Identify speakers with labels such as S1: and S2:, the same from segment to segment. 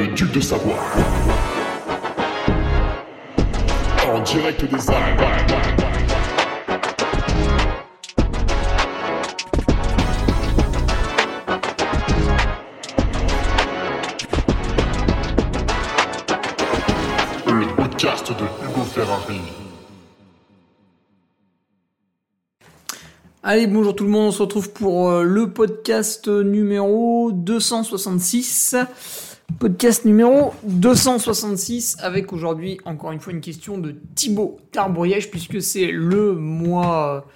S1: le duc de Savoie. En direct des Alpes.
S2: Allez, bonjour tout le monde, on se retrouve pour euh, le podcast numéro 266. Podcast numéro 266 avec aujourd'hui encore une fois une question de Thibaut Tarbouriège puisque c'est le mois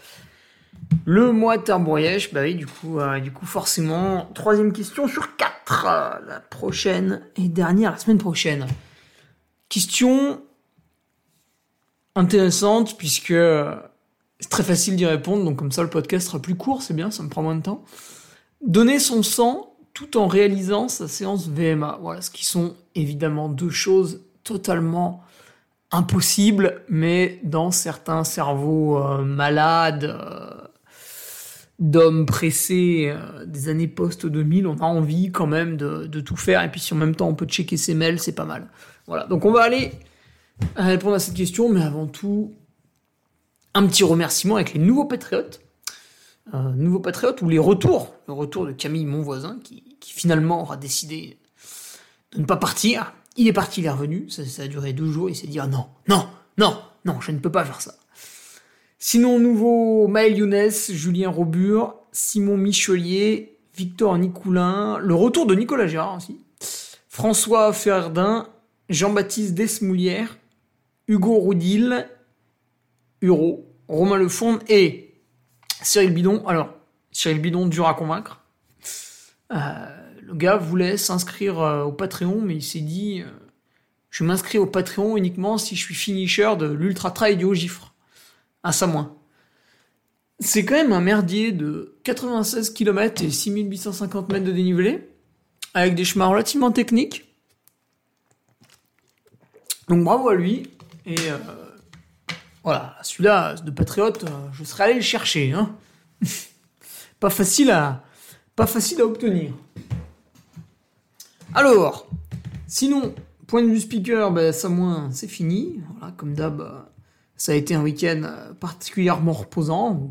S2: le mois Tarbouriège. Bah oui, du coup, euh, du coup forcément troisième question sur quatre. euh, la prochaine et dernière la semaine prochaine. Question intéressante puisque euh, c'est très facile d'y répondre, donc comme ça le podcast sera plus court, c'est bien, ça me prend moins de temps. Donner son sang tout en réalisant sa séance VMA. Voilà, ce qui sont évidemment deux choses totalement impossibles, mais dans certains cerveaux euh, malades, euh, d'hommes pressés euh, des années post-2000, on a envie quand même de, de tout faire, et puis si en même temps on peut checker ses mails, c'est pas mal. Voilà, donc on va aller répondre à cette question, mais avant tout, un petit remerciement avec les nouveaux patriotes. Euh, nouveaux patriotes ou les retours. Le retour de Camille, mon voisin, qui, qui finalement aura décidé de ne pas partir. Il est parti, il est revenu. Ça, ça a duré deux jours. Il s'est dit ah non, non, non, non, je ne peux pas faire ça. Sinon, nouveau Maël Younes, Julien Robur, Simon Michelier, Victor Nicoulin, le retour de Nicolas Gérard aussi, François Ferdin, Jean-Baptiste Desmoulières, Hugo Roudil, Huro, Romain Lefond et Cyril Bidon. Alors, Cyril Bidon, dur à convaincre. Euh, le gars voulait s'inscrire euh, au Patreon, mais il s'est dit euh, je m'inscris au Patreon uniquement si je suis finisher de l'Ultra Trail du Haut-Gifre. À ça moins. C'est quand même un merdier de 96 km et 6850 mètres de dénivelé, avec des chemins relativement techniques. Donc bravo à lui. Et voilà, celui-là de patriote, euh, je serais allé le chercher. Hein. pas facile à, pas facile à obtenir. Alors, sinon, point de vue speaker, ben, ça moins, c'est fini. Voilà, comme d'hab, euh, ça a été un week-end euh, particulièrement reposant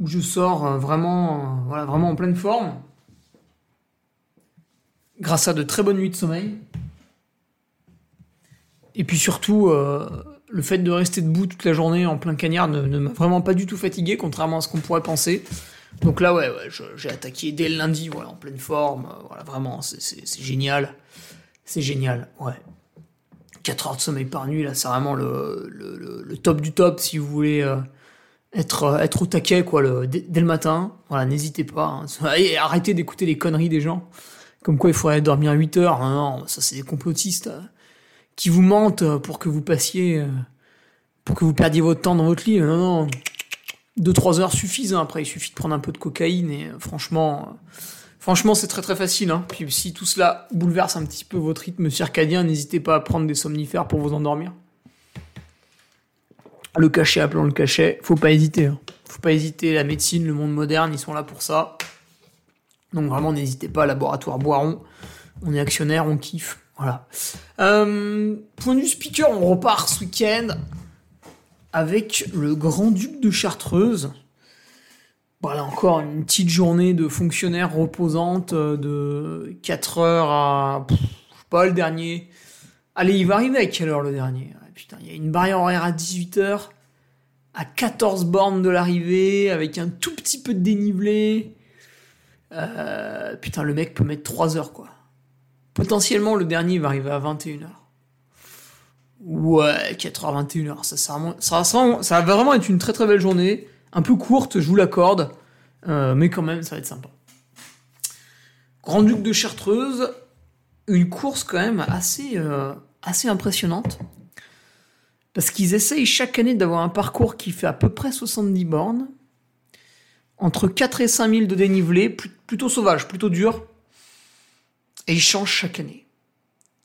S2: où, je sors vraiment, voilà, vraiment en pleine forme, grâce à de très bonnes nuits de sommeil. Et puis surtout, le fait de rester debout toute la journée en plein cagnard ne, m'a vraiment pas du tout fatigué, contrairement à ce qu'on pourrait penser. Donc là, ouais, ouais j'ai attaqué dès le lundi, voilà, en pleine forme. euh, voilà, vraiment, c'est- génial. C'est génial, ouais. 4 heures de sommeil par nuit, là, c'est vraiment le, top du top si vous voulez euh, être, euh, être au taquet, quoi, dès, dès le matin. Voilà, n'hésitez pas. hein. Arrêtez d'écouter les conneries des gens. Comme quoi il faudrait dormir 8 heures. Non, non, ça c'est des complotistes qui vous mentent euh, pour que vous passiez, euh, pour que vous perdiez votre temps dans votre lit. Non, non. 2-3 heures suffisent. hein. Après, il suffit de prendre un peu de cocaïne et euh, franchement, franchement, c'est très très facile. Hein. Puis si tout cela bouleverse un petit peu votre rythme circadien, n'hésitez pas à prendre des somnifères pour vous endormir. Le cachet, appelons le cachet. Faut pas hésiter. hein. Faut pas hésiter. La médecine, le monde moderne, ils sont là pour ça. Donc vraiment, n'hésitez pas. Laboratoire Boiron. On est actionnaire, on kiffe. Voilà. Euh, point vue speaker, on repart ce week-end avec le Grand-Duc de Chartreuse. Voilà, encore une petite journée de fonctionnaire reposante euh, de 4 heures à... je sais pas, le dernier... Allez, il va arriver à quelle heure le dernier? Ah, Putain, il y a une barrière horaire à 18h, à 14 bornes de l'arrivée, avec un tout petit peu de dénivelé. Euh, putain, le mec peut mettre 3 heures, quoi. Potentiellement, le dernier va arriver à 21h. Ouais, 4h, 21h. Ça, va vraiment être une très très belle journée. Un peu courte, je vous l'accorde. Euh, mais quand même, ça va être sympa. Grand-Duc de Chartreuse, une course quand même assez, euh, assez impressionnante. Parce qu'ils essayent chaque année d'avoir un parcours qui fait à peu près 70 bornes. Entre 4 et 5 000 de dénivelé, pl- plutôt sauvage, plutôt dur. Et ils changent chaque année.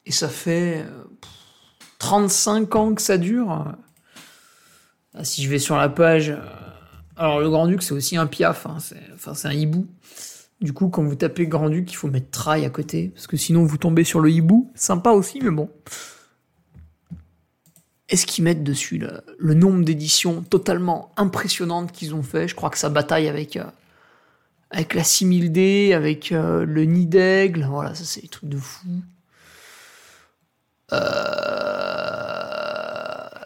S2: Et ça fait euh, pff, 35 ans que ça dure. Ah, si je vais sur la page. euh, alors, le Grand-Duc, c'est aussi un piaf. hein, c'est, un hibou. Du coup, quand vous tapez Grand-Duc, il faut mettre trail à côté, parce que sinon vous tombez sur le hibou. Sympa aussi, mais bon. Est-ce qu'ils mettent dessus le, le nombre d'éditions totalement impressionnantes qu'ils ont fait? Je crois que ça bataille avec, euh, avec la 6000D, avec euh, le nid d'aigle. Voilà, ça c'est des trucs de fou. Euh...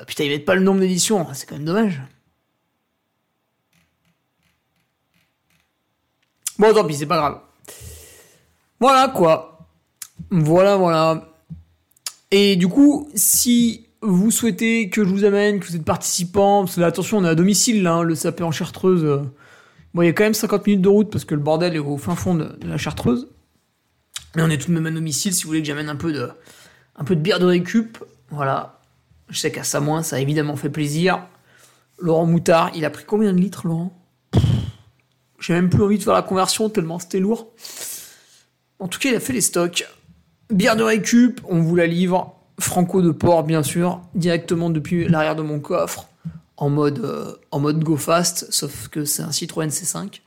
S2: Putain, ils mettent pas le nombre d'éditions, c'est quand même dommage. Bon, tant pis, c'est pas grave. Voilà quoi. Voilà, voilà. Et du coup, si vous souhaitez que je vous amène, que vous êtes participant, parce que là, attention, on est à domicile, hein, le sapé en chartreuse. Bon, il y a quand même 50 minutes de route parce que le bordel est au fin fond de, la chartreuse. Mais on est tout de même à domicile si vous voulez que j'amène un peu de, bière de récup. Voilà. Je sais qu'à Samoin, ça a évidemment fait plaisir. Laurent Moutard, il a pris combien de litres, Laurent? J'ai même plus envie de faire la conversion tellement c'était lourd. En tout cas, il a fait les stocks. Bière de récup, on vous la livre. Franco de port, bien sûr, directement depuis l'arrière de mon coffre, en mode, euh, mode go fast, sauf que c'est un Citroën C5.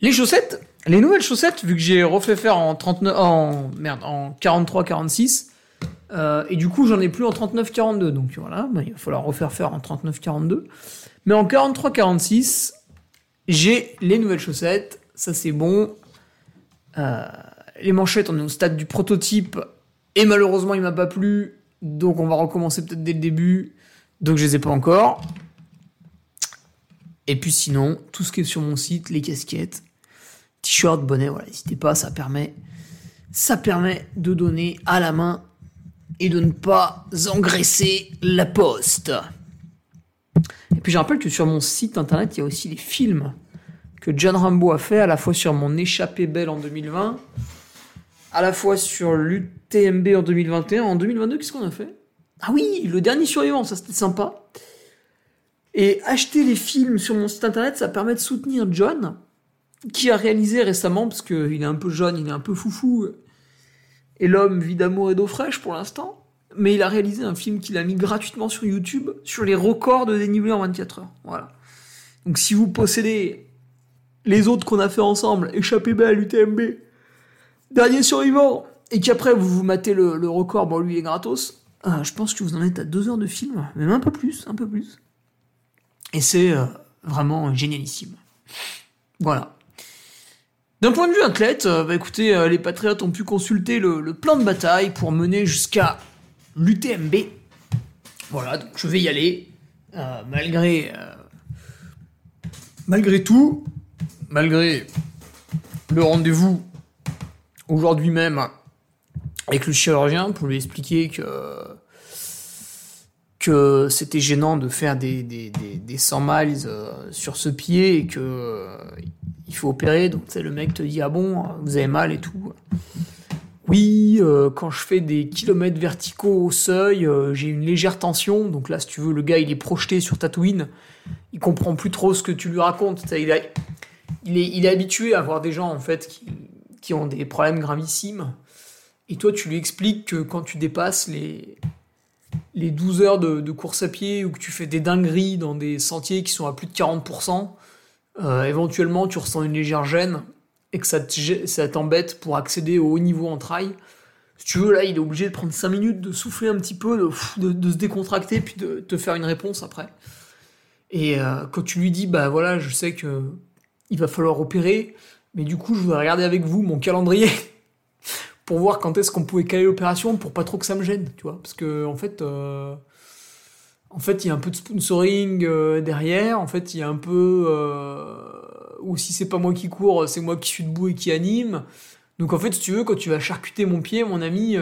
S2: Les chaussettes, les nouvelles chaussettes, vu que j'ai refait faire en 39, en merde, en 43-46, euh, et du coup j'en ai plus en 39-42, donc voilà, bah, il va falloir refaire faire en 39-42. Mais en 43-46, j'ai les nouvelles chaussettes, ça c'est bon. Euh, les manchettes, on est au stade du prototype, et malheureusement il m'a pas plu, donc on va recommencer peut-être dès le début, donc je les ai pas encore. Et puis sinon, tout ce qui est sur mon site, les casquettes, t-shirt, bonnet, voilà, n'hésitez pas, ça permet, ça permet de donner à la main et de ne pas engraisser la poste. Et puis je rappelle que sur mon site internet, il y a aussi les films que John Rambo a fait, à la fois sur mon échappée belle en 2020, à la fois sur l'UTMB en 2021. En 2022, qu'est-ce qu'on a fait? Ah oui, le dernier survivant, ça c'était sympa. Et acheter les films sur mon site internet, ça permet de soutenir John, qui a réalisé récemment, parce qu'il est un peu jeune, il est un peu foufou, et l'homme vit d'amour et d'eau fraîche pour l'instant, mais il a réalisé un film qu'il a mis gratuitement sur YouTube, sur les records de dénivelé en 24 heures. Voilà. Donc si vous possédez les autres qu'on a fait ensemble, Échappée belle, UTMB, Dernier survivant, et qu'après vous vous matez le, record, bon lui est gratos, euh, je pense que vous en êtes à deux heures de film, même un peu plus, un peu plus. Et c'est euh, vraiment génialissime. Voilà. D'un point de vue athlète, euh, bah écoutez, euh, les Patriotes ont pu consulter le, le plan de bataille pour mener jusqu'à l'UTMB. Voilà, donc je vais y aller, malgré, malgré tout, malgré le rendez-vous aujourd'hui même avec le chirurgien pour lui expliquer que que c'était gênant de faire des, des, des, des 100 miles euh, sur ce pied et que euh, il faut opérer. Donc, le mec te dit, ah bon, vous avez mal et tout. Oui, euh, quand je fais des kilomètres verticaux au seuil, j'ai une légère tension. Donc là, si tu veux, le gars, il est projeté sur Tatooine. Il comprend plus trop ce que tu lui racontes. Il, il, est, il est habitué à voir des gens, en fait, qui, qui ont des problèmes gravissimes. Et toi, tu lui expliques que quand tu dépasses les, les 12 heures de, course à pied ou que tu fais des dingueries dans des sentiers qui sont à plus de 40%, euh, éventuellement tu ressens une légère gêne et que ça t'embête pour accéder au haut niveau en trail. Si tu veux, là, il est obligé de prendre 5 minutes, de souffler un petit peu, de, se décontracter, puis de te faire une réponse après. Et euh, quand tu lui dis, bah voilà, je sais que il va falloir opérer, mais du coup, je voudrais regarder avec vous mon calendrier pour voir quand est-ce qu'on pouvait caler l'opération pour pas trop que ça me gêne, tu vois. Parce que, en fait, euh, il y a un peu de sponsoring euh, derrière. En fait, il y a un peu. Euh, ou si c'est pas moi qui cours, c'est moi qui suis debout et qui anime. Donc, en fait, si tu veux, quand tu vas charcuter mon pied, mon ami,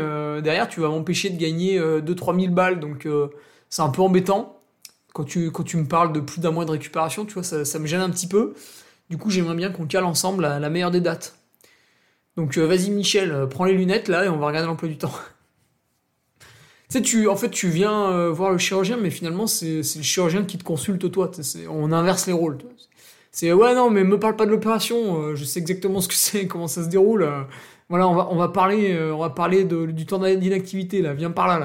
S2: derrière, tu vas m'empêcher de gagner 2-3 000 balles. Donc, c'est un peu embêtant. Quand tu, me parles de plus d'un mois de récupération, tu vois, ça, me gêne un petit peu. Du coup, j'aimerais bien qu'on cale ensemble la meilleure des dates. Donc, euh, vas-y, Michel, euh, prends les lunettes là et on va regarder l'emploi du temps. Tu sais, tu, en fait, tu viens euh, voir le chirurgien, mais finalement, c'est le chirurgien qui te consulte toi. On inverse les rôles. C'est ouais, non, mais me parle pas de l'opération. je sais exactement ce que c'est, comment ça se déroule. Voilà, on va, parler, on va parler du temps d'inactivité là. Viens par là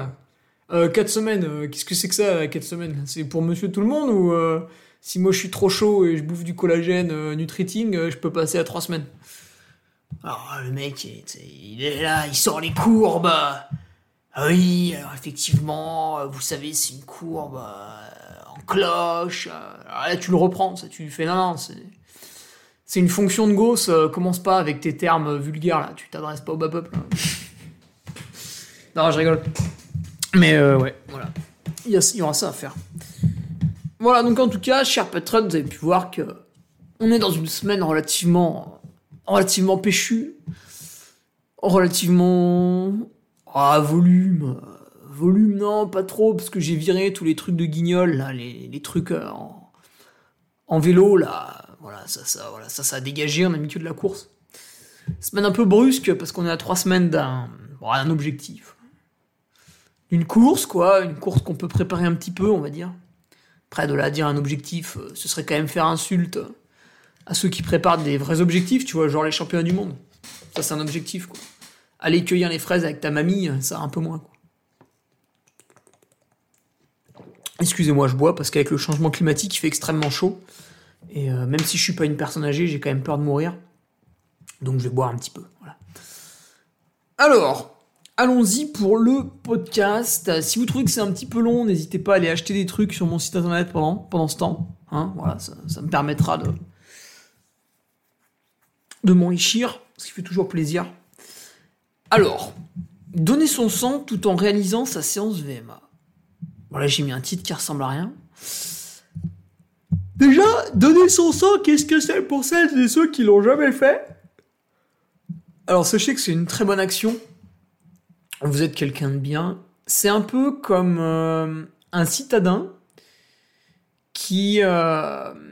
S2: là. 4 semaines. Qu'est-ce que c'est que ça, 4 semaines? C'est pour Monsieur Tout le Monde ou Si moi je suis trop chaud et je bouffe du collagène Nutriting, je peux passer à trois semaines? Alors le mec, il est là, il sort les courbes. Ah oui, alors effectivement, vous savez, c'est une courbe en cloche. Alors là, tu le reprends, tu lui fais non, non, c'est. Une fonction de Gauss, commence pas avec tes termes vulgaires là, tu t'adresses pas au bas peuple. non, je rigole. Mais ouais, voilà. Il y, il y aura ça à faire. Voilà, donc en tout cas, cher patron, vous avez pu voir que on est dans une semaine relativement, relativement péchue, relativement ah volume, volume non pas trop parce que j'ai viré tous les trucs de guignol les, trucs euh, en, vélo là, voilà ça ça voilà ça ça a dégagé, on a de la course. Semaine un peu brusque parce qu'on est à trois semaines d'un bon, objectif, une course quoi, une course qu'on peut préparer un petit peu on va dire. Après, de là dire un objectif, euh, ce serait quand même faire insulte à ceux qui préparent des vrais objectifs, tu vois, genre les championnats du monde. Ça, c'est un objectif, quoi. Aller cueillir les fraises avec ta mamie, ça un peu moins, quoi. Excusez-moi, je bois parce qu'avec le changement climatique, il fait extrêmement chaud. Et euh, même si je suis pas une personne âgée, j'ai quand même peur de mourir. Donc je vais boire un petit peu. Voilà. Alors, allons-y pour le podcast. Si vous trouvez que c'est un petit peu long, n'hésitez pas à aller acheter des trucs sur mon site internet pendant, pendant ce temps. Hein, voilà, ça, me permettra de, de m'enrichir, ce qui fait toujours plaisir. Alors, donner son sang tout en réalisant sa séance VMA. Voilà, j'ai mis un titre qui ressemble à rien. Déjà, donner son sang, qu'est-ce que c'est pour celles et ceux qui l'ont jamais fait? Alors, sachez que c'est une très bonne action vous êtes quelqu'un de bien. C'est un peu comme euh, un citadin qui, euh, qui,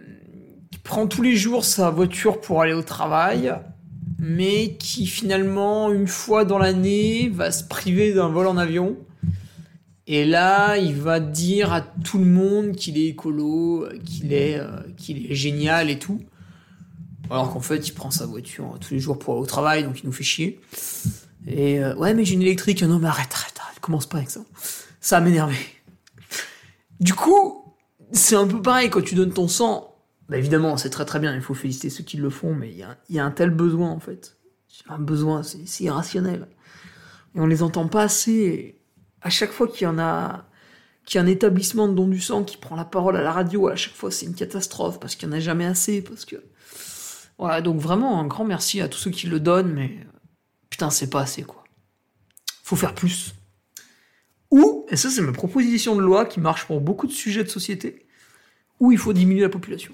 S2: prend tous les jours sa voiture pour aller au travail, mais qui finalement, une fois dans l'année, va se priver d'un vol en avion. Et là, il va dire à tout le monde qu'il est écolo, qu'il est, euh, qu'il est génial et tout. Alors qu'en fait, il prend sa voiture tous les jours pour aller au travail, donc il nous fait chier. Et euh, ouais, mais j'ai une électrique. Non, mais arrête, arrête, arrête, commence pas avec ça. Ça a m'énervé. Du coup, c'est un peu pareil quand tu donnes ton sang. Bah évidemment, c'est très très bien, il faut féliciter ceux qui le font, mais il y a, un tel besoin en fait. Un besoin, c'est irrationnel. Et on les entend pas assez. À chaque fois qu'il y en a, qu'il y a un établissement de don du sang qui prend la parole à la radio, à chaque fois c'est une catastrophe parce qu'il n'y en a jamais assez, parce que voilà. Donc vraiment un grand merci à tous ceux qui le donnent, mais putain, c'est pas assez, quoi. Faut faire plus. Ou, et ça c'est ma proposition de loi qui marche pour beaucoup de sujets de société, où il faut diminuer la population.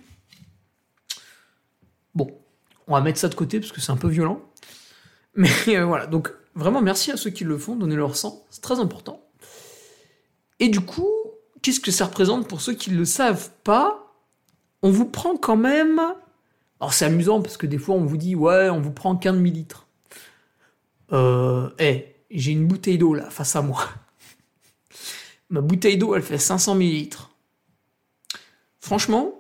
S2: Bon, on va mettre ça de côté parce que c'est un peu violent. Mais euh, voilà, donc vraiment merci à ceux qui le font, donner leur sang, c'est très important. Et du coup, qu'est-ce que ça représente pour ceux qui ne le savent pas? On vous prend quand même... Alors c'est amusant parce que des fois on vous dit ouais, on vous prend 15 millilitres euh, hey, j'ai une bouteille d'eau là face à moi. Ma bouteille d'eau, elle fait 500 millilitres. Franchement,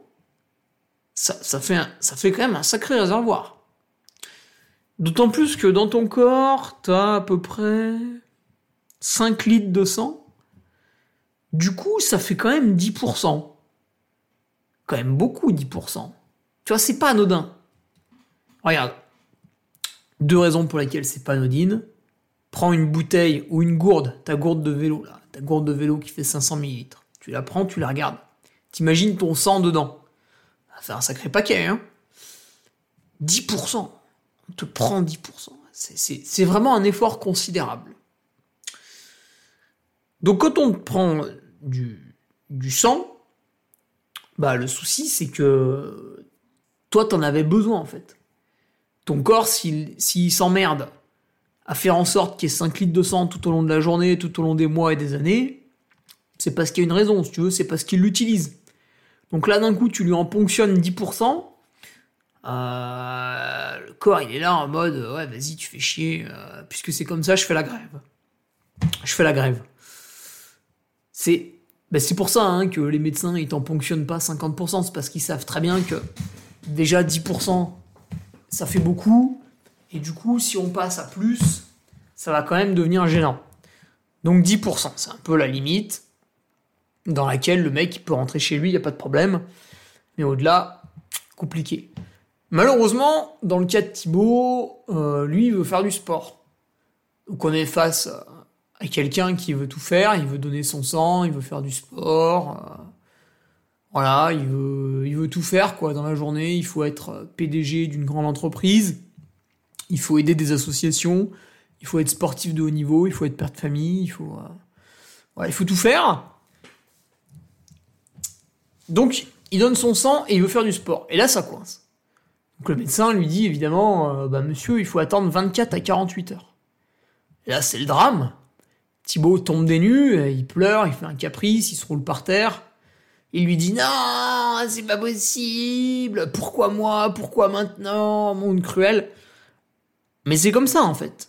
S2: ça, fait quand même un sacré réservoir. D'autant plus que dans ton corps, t'as à peu près 5 litres de sang. Du coup, ça fait quand même 10%. Quand même beaucoup, 10%. Tu vois, c'est pas anodin. Regarde, deux raisons pour lesquelles c'est pas anodine. Prends une bouteille ou une gourde, ta gourde de vélo, là, ta gourde de vélo qui fait 500 ml. Tu la prends, tu la regardes. T'imagines ton sang dedans. Ça fait un sacré paquet, hein. 10%. On te prend 10%. C'est vraiment un effort considérable. Donc quand on prend du, du sang, bah le souci c'est que toi t'en avais besoin en fait ton corps, s'il s'emmerde à faire en sorte qu'il y ait 5 litres de sang tout au long de la journée, tout au long des mois et des années, c'est parce qu'il y a une raison, si c'est parce qu'il l'utilise. Donc là, d'un coup, tu lui en ponctionnes 10%, euh, le corps, il est là en mode, ouais, vas-y, tu fais chier, euh, puisque c'est comme ça, je fais la grève. Je fais la grève. C'est ben pour ça hein, que les médecins, ils t'en ponctionnent pas 50%, c'est parce qu'ils savent très bien que déjà 10%, ça fait beaucoup. Et du coup, si on passe à plus, ça va quand même devenir gênant. Donc 10%, c'est un peu la limite dans laquelle le mec peut rentrer chez lui, il n'y a pas de problème. Mais au-delà, compliqué. Malheureusement, dans le cas de Thibaut, euh, lui, il veut faire du sport. Donc on est face à quelqu'un qui veut tout faire, il veut donner son sang, il veut faire du sport. euh, voilà, il veut, il veut tout faire quoi dans la journée. Il faut être PDG d'une grande entreprise. Il faut aider des associations. Il faut être sportif de haut niveau. Il faut être père de famille. Il faut, euh, il faut tout faire. Donc, il donne son sang et il veut faire du sport. Et là, ça coince. Donc le médecin lui dit évidemment, euh, bah monsieur, il faut attendre 24 à 48 heures. Là, c'est le drame. Thibaut tombe des nues, euh, il pleure, il fait un caprice, il se roule par terre. Il lui dit non, c'est pas possible. Pourquoi moi? Pourquoi maintenant? Monde cruel. Mais c'est comme ça en fait.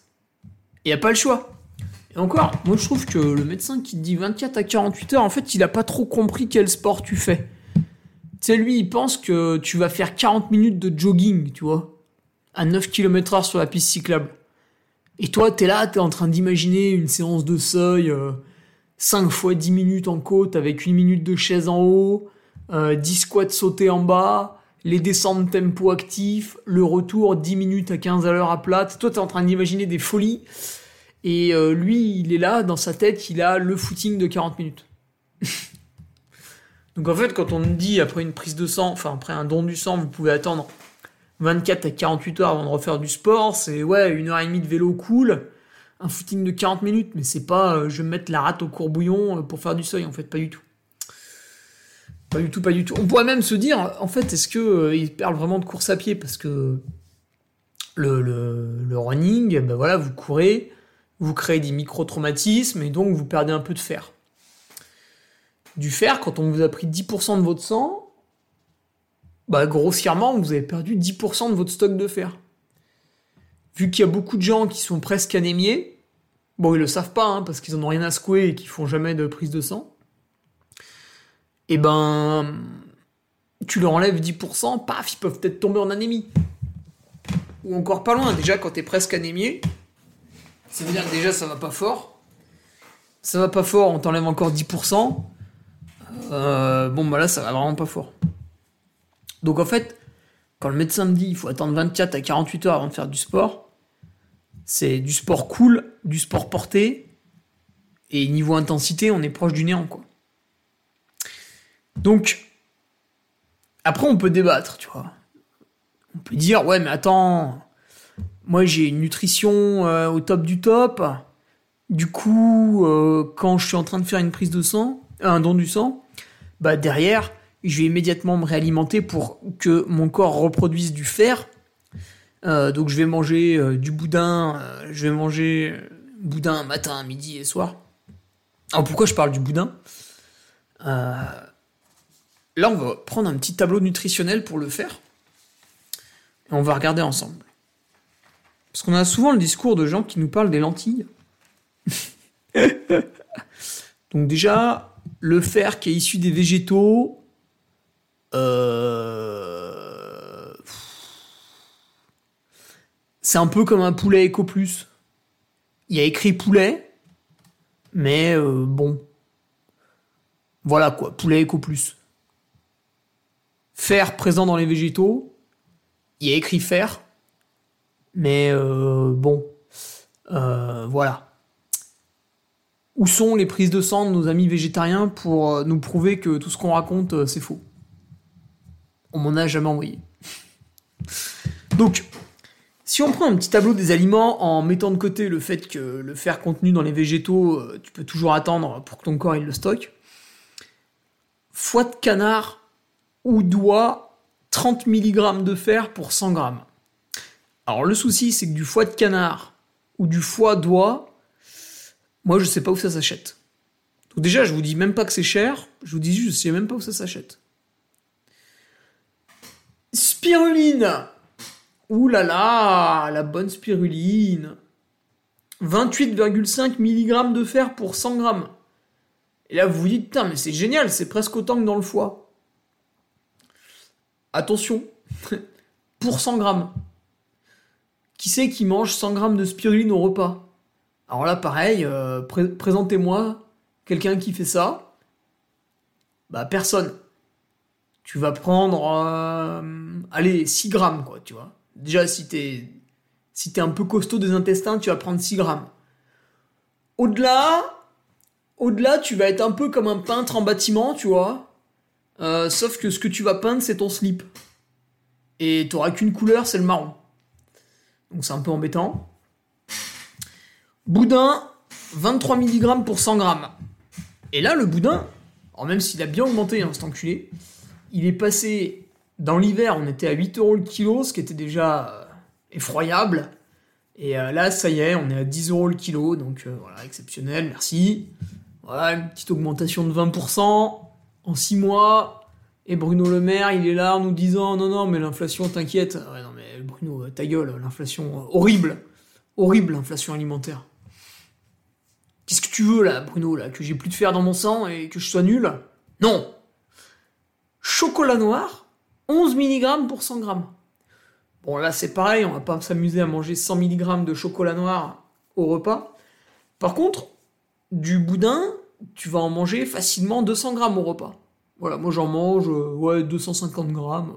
S2: Il n'y a pas le choix. Encore, moi je trouve que le médecin qui te dit 24 à 48 heures, en fait, il a pas trop compris quel sport tu fais. Tu sais, lui, il pense que tu vas faire 40 minutes de jogging, tu vois, à 9 km heure sur la piste cyclable. Et toi, t'es là, t'es en train d'imaginer une séance de seuil, euh, 5 fois 10 minutes en côte avec une minute de chaise en haut, euh, 10 squats sautés en bas, les descentes tempo actif, le retour 10 minutes à 15 à l'heure à plate. Toi, t'es en train d'imaginer des folies. Et euh, lui, il est là, dans sa tête, il a le footing de 40 minutes. Donc en fait, quand on dit après une prise de sang, enfin après un don du sang, vous pouvez attendre 24 à 48 heures avant de refaire du sport, c'est ouais, une heure et demie de vélo cool, un footing de 40 minutes, mais c'est pas euh, je vais me mettre la rate au courbouillon euh, pour faire du seuil, en fait, pas du tout. Pas du tout, pas du tout. On pourrait même se dire, en fait, est-ce que euh, il parle vraiment de course à pied? Parce que le, le, le running, ben voilà, vous courez, vous créez des micro-traumatismes et donc vous perdez un peu de fer. Du fer, quand on vous a pris 10% de votre sang, bah grossièrement, vous avez perdu 10% de votre stock de fer. Vu qu'il y a beaucoup de gens qui sont presque anémiés, bon, ils le savent pas, hein, parce qu'ils en ont rien à secouer et qu'ils font jamais de prise de sang, et ben, tu leur enlèves 10%, paf, ils peuvent peut-être tomber en anémie. Ou encore pas loin, déjà quand t'es presque anémié, ça veut dire que déjà ça va pas fort. Ça va pas fort, on t'enlève encore 10%. Euh, bon, bah là, ça va vraiment pas fort. Donc en fait, quand le médecin me dit il faut attendre 24 à 48 heures avant de faire du sport, c'est du sport cool, du sport porté, et niveau intensité, on est proche du néant, quoi. Donc, après, on peut débattre, tu vois. On peut dire, ouais, mais attends, moi j'ai une nutrition euh, au top du top. Du coup, euh, quand je suis en train de faire une prise de sang, un don du sang, bah derrière, je vais immédiatement me réalimenter pour que mon corps reproduise du fer. Euh, donc je vais manger euh, du boudin, euh, je vais manger euh, boudin matin, midi et soir. Alors pourquoi je parle du boudin? Euh, Là, on va prendre un petit tableau nutritionnel pour le faire. Et on va regarder ensemble. Parce qu'on a souvent le discours de gens qui nous parlent des lentilles. Donc déjà, le fer qui est issu des végétaux, euh, c'est un peu comme un poulet Eco Plus. Il y a écrit poulet, mais euh, bon. Voilà quoi, poulet Eco Plus. Fer présent dans les végétaux, il y a écrit fer, mais euh, bon. Euh, voilà. Où sont les prises de sang de nos amis végétariens pour euh, nous prouver que tout ce qu'on raconte, c'est faux? On m'en a jamais envoyé. Donc, si on prend un petit tableau des aliments en mettant de côté le fait que le fer contenu dans les végétaux, tu peux toujours attendre pour que ton corps il le stocke. Foie de canard ou doigt, 30 mg de fer pour 100 g. Alors le souci, c'est que du foie de canard ou du foie d'oie, moi je sais pas où ça s'achète. Donc déjà, je vous dis même pas que c'est cher, je vous dis juste, je sais même pas où ça s'achète. Spiruline Ouh là là, la bonne spiruline 28,5 mg de fer pour 100 g. Et là, vous vous dites, putain, mais c'est génial, c'est presque autant que dans le foie. Attention, pour 100 grammes. Qui c'est qui mange 100 grammes de spiruline au repas? Alors là, pareil, euh, pré- présentez-moi quelqu'un qui fait ça. Bah, personne. tu vas prendre, euh, allez, 6 grammes, quoi, tu vois. Déjà, si t'es un peu costaud des intestins, tu vas prendre 6 grammes. Au-delà, au-delà, tu vas être un peu comme un peintre en bâtiment, tu vois. Euh, sauf que ce que tu vas peindre, c'est ton slip. Et t'auras qu'une couleur, c'est le marron. Donc c'est un peu embêtant. Boudin, 23 mg pour 100 grammes. Et là, le boudin, même s'il a bien augmenté, hein, cet enculé, il est passé dans l'hiver, on était à 8 euros le kilo, ce qui était déjà euh, effroyable. Et euh, là, ça y est, on est à 10 euros le kilo, donc euh, voilà, exceptionnel, merci. Voilà, une petite augmentation de 20% en 6 mois. Et Bruno Le Maire, il est là en nous disant non, non, mais l'inflation, t'inquiète. Ouais, Bruno, ta gueule, l'inflation, horrible. Horrible, l'inflation alimentaire. Qu'est-ce que tu veux là, Bruno, là Que j'ai plus de fer dans mon sang et que je sois nul? Non Chocolat noir, 11 mg pour 100 g. Bon, là c'est pareil, on va pas s'amuser à manger 100 mg de chocolat noir au repas. Par contre, du boudin, tu vas en manger facilement 200 g au repas. Voilà, moi j'en mange ouais, 250 grammes.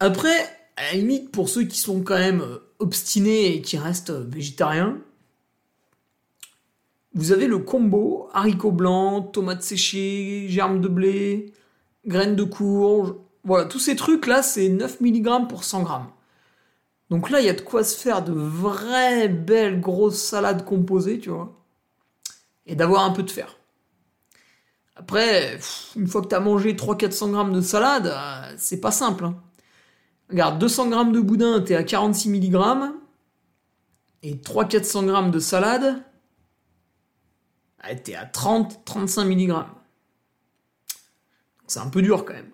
S2: Après, à la limite, pour ceux qui sont quand même obstinés et qui restent végétariens, vous avez le combo haricots blancs, tomates séchées, germes de blé, graines de courge. Voilà, tous ces trucs-là, c'est 9 mg pour 100 g. Donc là, il y a de quoi se faire de vraies belles grosses salades composées, tu vois. Et d'avoir un peu de fer. Après, une fois que tu as mangé 300-400 g de salade, euh, c'est pas simple. Hein. Regarde, 200 g de boudin, t'es à 46 mg. Et 300-400 g de salade, t'es à 30-35 mg. C'est un peu dur quand même.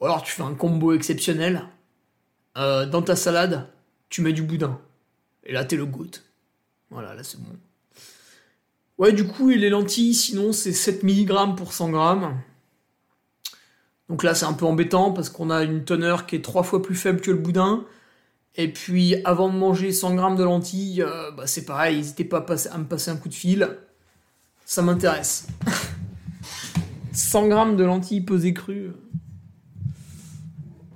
S2: Ou alors tu fais un combo exceptionnel. Euh, dans ta salade, tu mets du boudin. Et là, t'es le goût. Voilà, là c'est bon. Ouais, du coup, et les lentilles, sinon, c'est 7 mg pour 100 g. Donc là, c'est un peu embêtant parce qu'on a une teneur qui est trois fois plus faible que le boudin. Et puis, avant de manger 100 grammes de lentilles, euh, bah, c'est pareil, n'hésitez pas à, me passer un coup de fil. Ça m'intéresse. 100 grammes de lentilles pesées crues.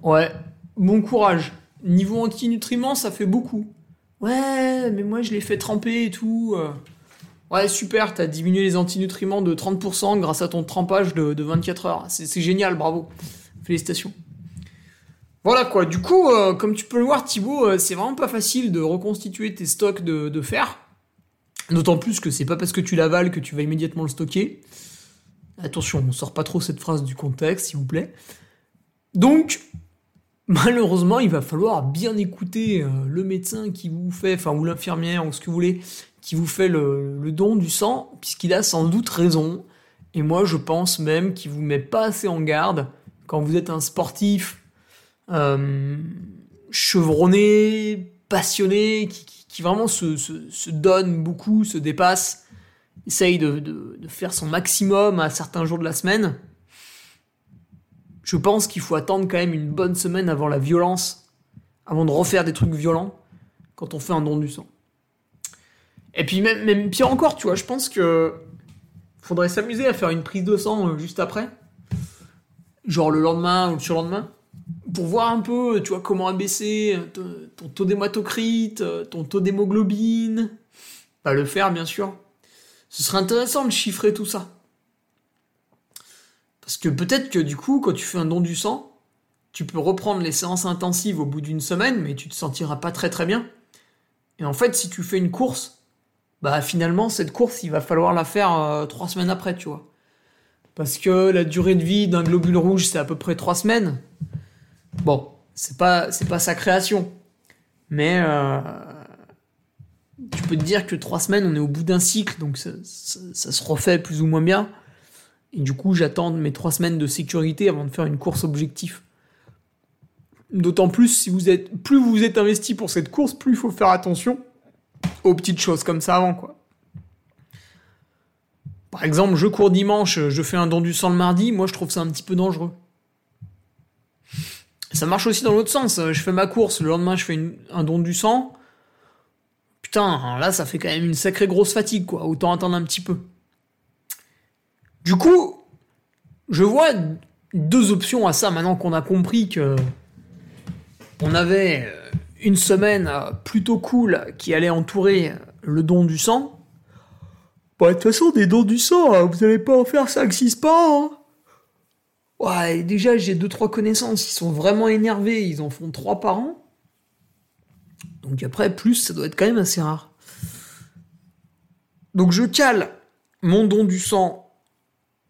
S2: Ouais, bon courage. Niveau antinutriments, ça fait beaucoup. Ouais, mais moi je l'ai fait tremper et tout. Ouais, super, t'as diminué les antinutriments de 30% grâce à ton trempage de, 24 heures. C'est génial, bravo. Félicitations. Voilà quoi, du coup, euh, comme tu peux le voir Thibaut, euh, c'est vraiment pas facile de reconstituer tes stocks de, fer. D'autant plus que c'est pas parce que tu l'avales que tu vas immédiatement le stocker. Attention, on sort pas trop cette phrase du contexte, s'il vous plaît. Donc, malheureusement, il va falloir bien écouter euh, le médecin qui vous fait, enfin, ou l'infirmière, ou ce que vous voulez, qui vous fait le, don du sang, puisqu'il a sans doute raison. Et moi, je pense même qu'il vous met pas assez en garde quand vous êtes un sportif euh, chevronné, passionné, qui, vraiment se, donne beaucoup, se dépasse, essaye de, de, faire son maximum à certains jours de la semaine. Je pense qu'il faut attendre quand même une bonne semaine avant la violence, avant de refaire des trucs violents quand on fait un don du sang. Et puis même, pire encore, tu vois, je pense que faudrait s'amuser à faire une prise de sang euh, juste après. Genre le lendemain ou le surlendemain. Pour voir un peu, tu vois, comment abaisser euh, ton taux d'hématocrite, euh, ton taux d'hémoglobine. Pas le faire, bien sûr. Ce serait intéressant de chiffrer tout ça. Parce que peut-être que du coup, quand tu fais un don du sang, tu peux reprendre les séances intensives au bout d'une semaine, mais tu te sentiras pas très très bien. Et en fait, si tu fais une course, bah finalement cette course il va falloir la faire euh, trois semaines après, tu vois. Parce que la durée de vie d'un globule rouge c'est à peu près trois semaines. Bon, c'est pas c'est pas sa création, mais euh, tu peux te dire que trois semaines on est au bout d'un cycle, donc ça, se refait plus ou moins bien. Et du coup j'attends mes trois semaines de sécurité avant de faire une course objectif. D'autant plus si vous êtes plus vous êtes investi pour cette course, plus il faut faire attention aux petites choses comme ça avant, quoi. Par exemple, je cours dimanche, je fais un don du sang le mardi, moi je trouve ça un petit peu dangereux. Ça marche aussi dans l'autre sens. Je fais ma course, le lendemain je fais un don du sang. Putain, là ça fait quand même une sacrée grosse fatigue, quoi. Autant attendre un petit peu. Du coup, je vois deux options à ça maintenant qu'on a compris que on avait euh, une semaine euh, plutôt cool qui allait entourer le don du sang. Bah, de toute façon, des dons du sang, hein, vous n'allez pas en faire 5-6 pas. Hein. Ouais, déjà, j'ai deux trois connaissances, ils sont vraiment énervés, ils en font trois par an. Donc après, plus, ça doit être quand même assez rare. Donc je cale mon don du sang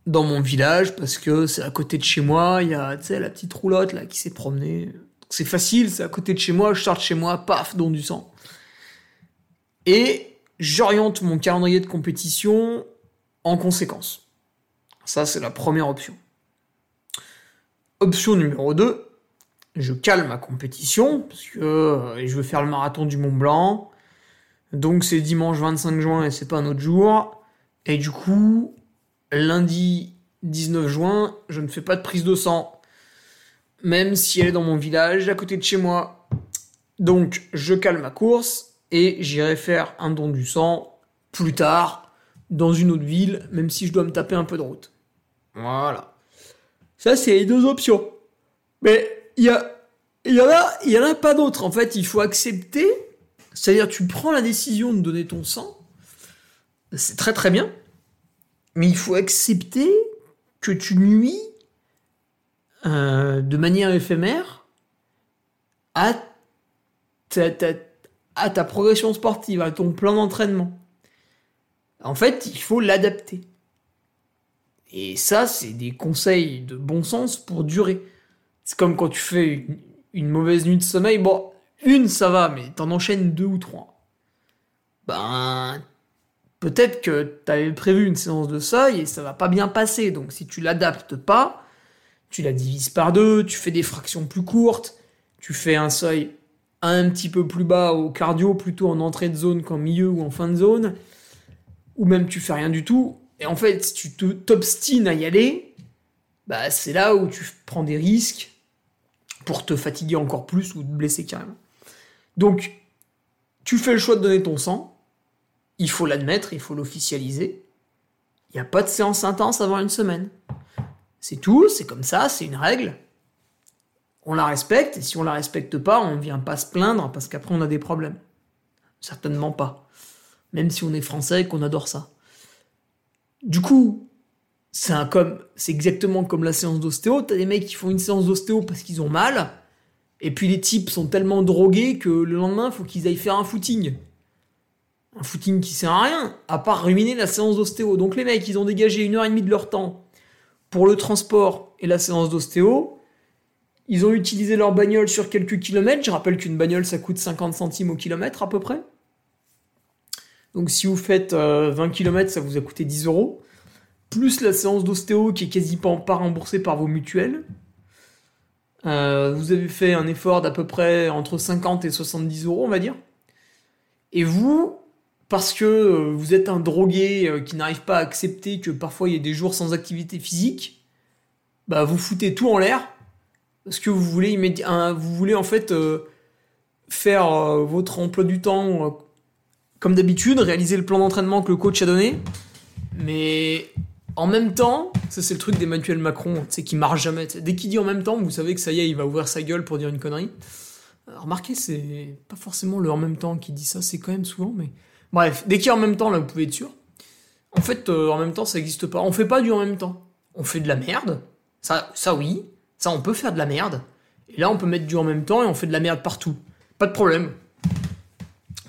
S2: dans mon village parce que c'est à côté de chez moi, il y a la petite roulotte là qui s'est promenée. C'est facile, c'est à côté de chez moi, je sors chez moi, paf, don du sang. Et j'oriente mon calendrier de compétition en conséquence. Ça, c'est la première option. Option numéro 2, je cale ma compétition, parce que euh, je veux faire le marathon du Mont Blanc. Donc c'est dimanche 25 juin et c'est pas un autre jour. Et du coup, lundi 19 juin, je ne fais pas de prise de sang. Même si elle est dans mon village, à côté de chez moi. Donc je cale ma course et j'irai faire un don du sang plus tard dans une autre ville, même si je dois me taper un peu de route. Voilà. Ça, c'est les deux options. Mais il y, a, y, en a, y en a pas d'autres. En fait, il faut accepter. C'est-à-dire, tu prends la décision de donner ton sang. C'est très très bien. Mais il faut accepter que tu nuis euh, de manière éphémère à ta, progression sportive, à ton plan d'entraînement. En fait, il faut l'adapter. Et ça, c'est des conseils de bon sens pour durer. C'est comme quand tu fais une, mauvaise nuit de sommeil. Bon, une, ça va, mais t'en enchaînes deux ou trois. Ben, peut-être que t'avais prévu une séance de seuil et ça va pas bien passer. Donc, si tu l'adaptes pas, tu la divises par deux, tu fais des fractions plus courtes, tu fais un seuil un petit peu plus bas au cardio, plutôt en entrée de zone qu'en milieu ou en fin de zone, ou même tu fais rien du tout, et en fait, si tu t'obstines à y aller, bah, c'est là où tu prends des risques pour te fatiguer encore plus ou te blesser carrément. Donc, tu fais le choix de donner ton sang, il faut l'admettre, il faut l'officialiser. Il n'y a pas de séance intense avant une semaine. C'est tout, c'est comme ça, c'est une règle. On la respecte, et si on la respecte pas, on ne vient pas se plaindre parce qu'après on a des problèmes. Certainement pas. Même si on est français et qu'on adore ça. Du coup, c'est comme, exactement comme la séance d'ostéo. T'as des mecs qui font une séance d'ostéo parce qu'ils ont mal, et puis les types sont tellement drogués que le lendemain, faut qu'ils aillent faire un footing. Un footing qui sert à rien, à part ruiner la séance d'ostéo. Donc les mecs, ils ont dégagé une heure et demie de leur temps pour le transport et la séance d'ostéo. Ils ont utilisé leur bagnole sur quelques kilomètres. Je rappelle qu'une bagnole, ça coûte 50 centimes au kilomètre à peu près. Donc si vous faites 20 euh, km, ça vous a coûté 10 euros. Plus la séance d'ostéo qui est quasiment pas remboursée par vos mutuelles. Euh, vous avez fait un effort d'à peu près entre 50 et 70 euros, on va dire. Et vous, parce que euh, vous êtes un drogué qui n'arrive pas à accepter que parfois il y ait des jours sans activité physique, bah vous foutez tout en l'air parce que vous voulez, vous voulez en fait faire votre emploi du temps comme d'habitude, réaliser le plan d'entraînement que le coach a donné. Mais en même temps, ça c'est le truc d'Emmanuel Macron, c'est qu'il marche jamais. Dès qu'il dit en même temps, vous savez que ça y est, il va ouvrir sa gueule pour dire une connerie. remarquez, c'est pas forcément le en même temps qui dit ça, c'est quand même souvent, mais. Bref, dès qu'il y a en même temps, là, vous pouvez être sûr. En fait, euh, en même temps, ça n'existe pas. On fait pas du en même temps. On fait de la merde. Ça, ça oui. Ça, on peut faire de la merde. Et là, on peut mettre du en même temps et on fait de la merde partout. Pas de problème.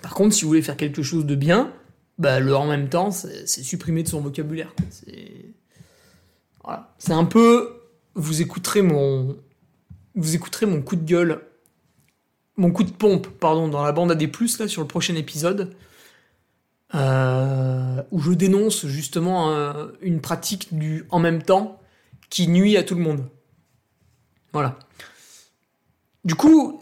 S2: Par contre, si vous voulez faire quelque chose de bien, bah, le en même temps, c'est supprimé de son vocabulaire. C'est voilà. un peu. Vous écouterez mon. Vous écouterez mon coup de gueule. Mon coup de pompe, pardon, dans la bande AD, là, sur le prochain épisode. Euh, où je dénonce justement euh, une pratique du en même temps qui nuit à tout le monde. Voilà. Du coup,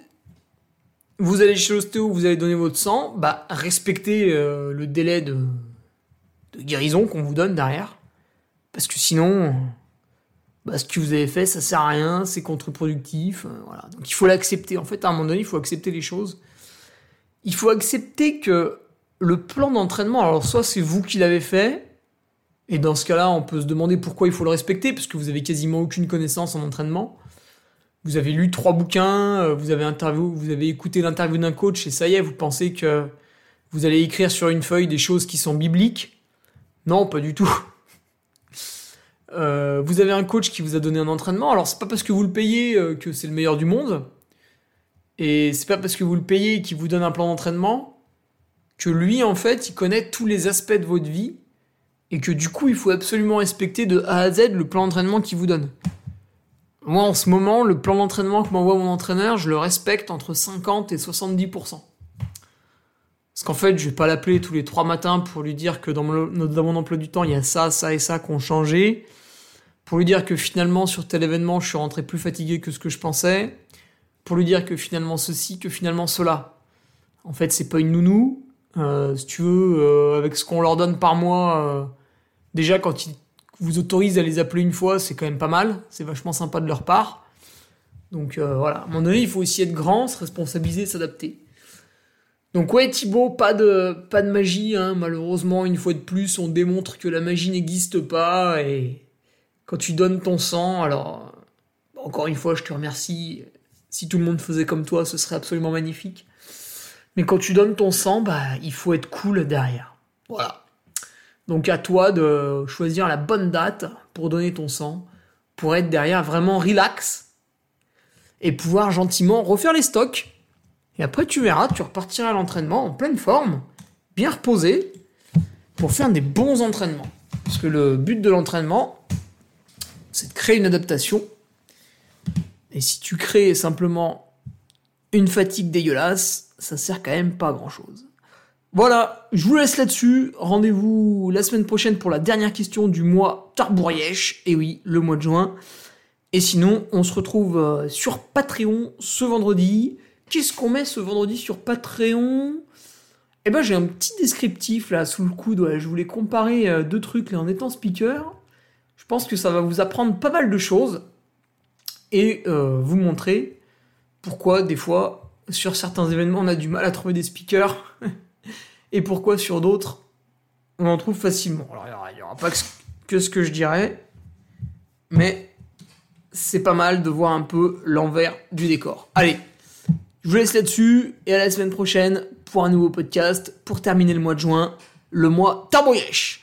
S2: vous allez chez l'ostéo, vous allez donner votre sang, bah respectez euh, le délai de, guérison qu'on vous donne derrière. Parce que sinon, bah, ce que vous avez fait, ça sert à rien, c'est contre-productif. Voilà. Donc il faut l'accepter. En fait, à un moment donné, il faut accepter les choses. Il faut accepter que le plan d'entraînement, alors soit c'est vous qui l'avez fait, Et dans ce cas-là, on peut se demander pourquoi il faut le respecter, parce que vous avez quasiment aucune connaissance en entraînement. Vous avez lu trois bouquins, euh, vous avez, écouté l'interview d'un coach et ça y est, vous pensez que vous allez écrire sur une feuille des choses qui sont bibliques? Non, pas du tout. Euh, vous avez un coach qui vous a donné un entraînement. Alors c'est pas parce que vous le payez euh, que c'est le meilleur du monde. Et c'est pas parce que vous le payez qu'il vous donne un plan d'entraînement que lui en fait il connaît tous les aspects de votre vie et que du coup il faut absolument respecter de A à Z le plan d'entraînement qu'il vous donne. Moi en ce moment le plan d'entraînement que m'envoie mon entraîneur je le respecte entre 50 et 70%. Parce qu'en fait, je vais pas l'appeler tous les trois matins pour lui dire que dans dans mon emploi du temps, il y a ça, ça et ça qui ont changé. Pour lui dire que finalement, sur tel événement, je suis rentré plus fatigué que ce que je pensais. Pour lui dire que finalement ceci, que finalement cela. En fait, c'est pas une nounou. Euh, si tu veux, euh, avec ce qu'on leur donne par mois, euh, déjà quand ils vous autorisent à les appeler une fois, c'est quand même pas mal. C'est vachement sympa de leur part. Donc voilà, à un moment donné, il faut aussi être grand, se responsabiliser, s'adapter. Donc ouais Thibaut, pas de, pas de magie, hein. malheureusement une fois de plus on démontre que la magie n'existe pas et quand tu donnes ton sang, alors encore une fois je te remercie, si tout le monde faisait comme toi ce serait absolument magnifique. Mais quand tu donnes ton sang, bah il faut être cool derrière. Voilà. Donc à toi de choisir la bonne date pour donner ton sang, pour être derrière vraiment relax et pouvoir gentiment refaire les stocks et après, tu verras, tu repartiras à l'entraînement en pleine forme, bien reposé, pour faire des bons entraînements. Parce que le but de l'entraînement, c'est de créer une adaptation. Et si tu crées simplement une fatigue dégueulasse, ça sert quand même pas à grand chose. Voilà, je vous laisse là-dessus. Rendez-vous la semaine prochaine pour la dernière question du mois Tarbourièche. Et oui, le mois de juin. Et sinon, on se retrouve euh, sur Patreon ce vendredi. Qu'est-ce qu'on met ce vendredi sur Patreon? Eh ben j'ai un petit descriptif là sous le coude. Je voulais comparer euh, deux trucs en étant speaker. Je pense que ça va vous apprendre pas mal de choses et euh, vous montrer pourquoi des fois sur certains événements on a du mal à trouver des speakers et pourquoi sur d'autres on en trouve facilement? Alors il n'y aura, pas que ce que je dirais, mais c'est pas mal de voir un peu l'envers du décor. Allez, je vous laisse là-dessus et à la semaine prochaine pour un nouveau podcast pour terminer le mois de juin, le mois Tarboyesh.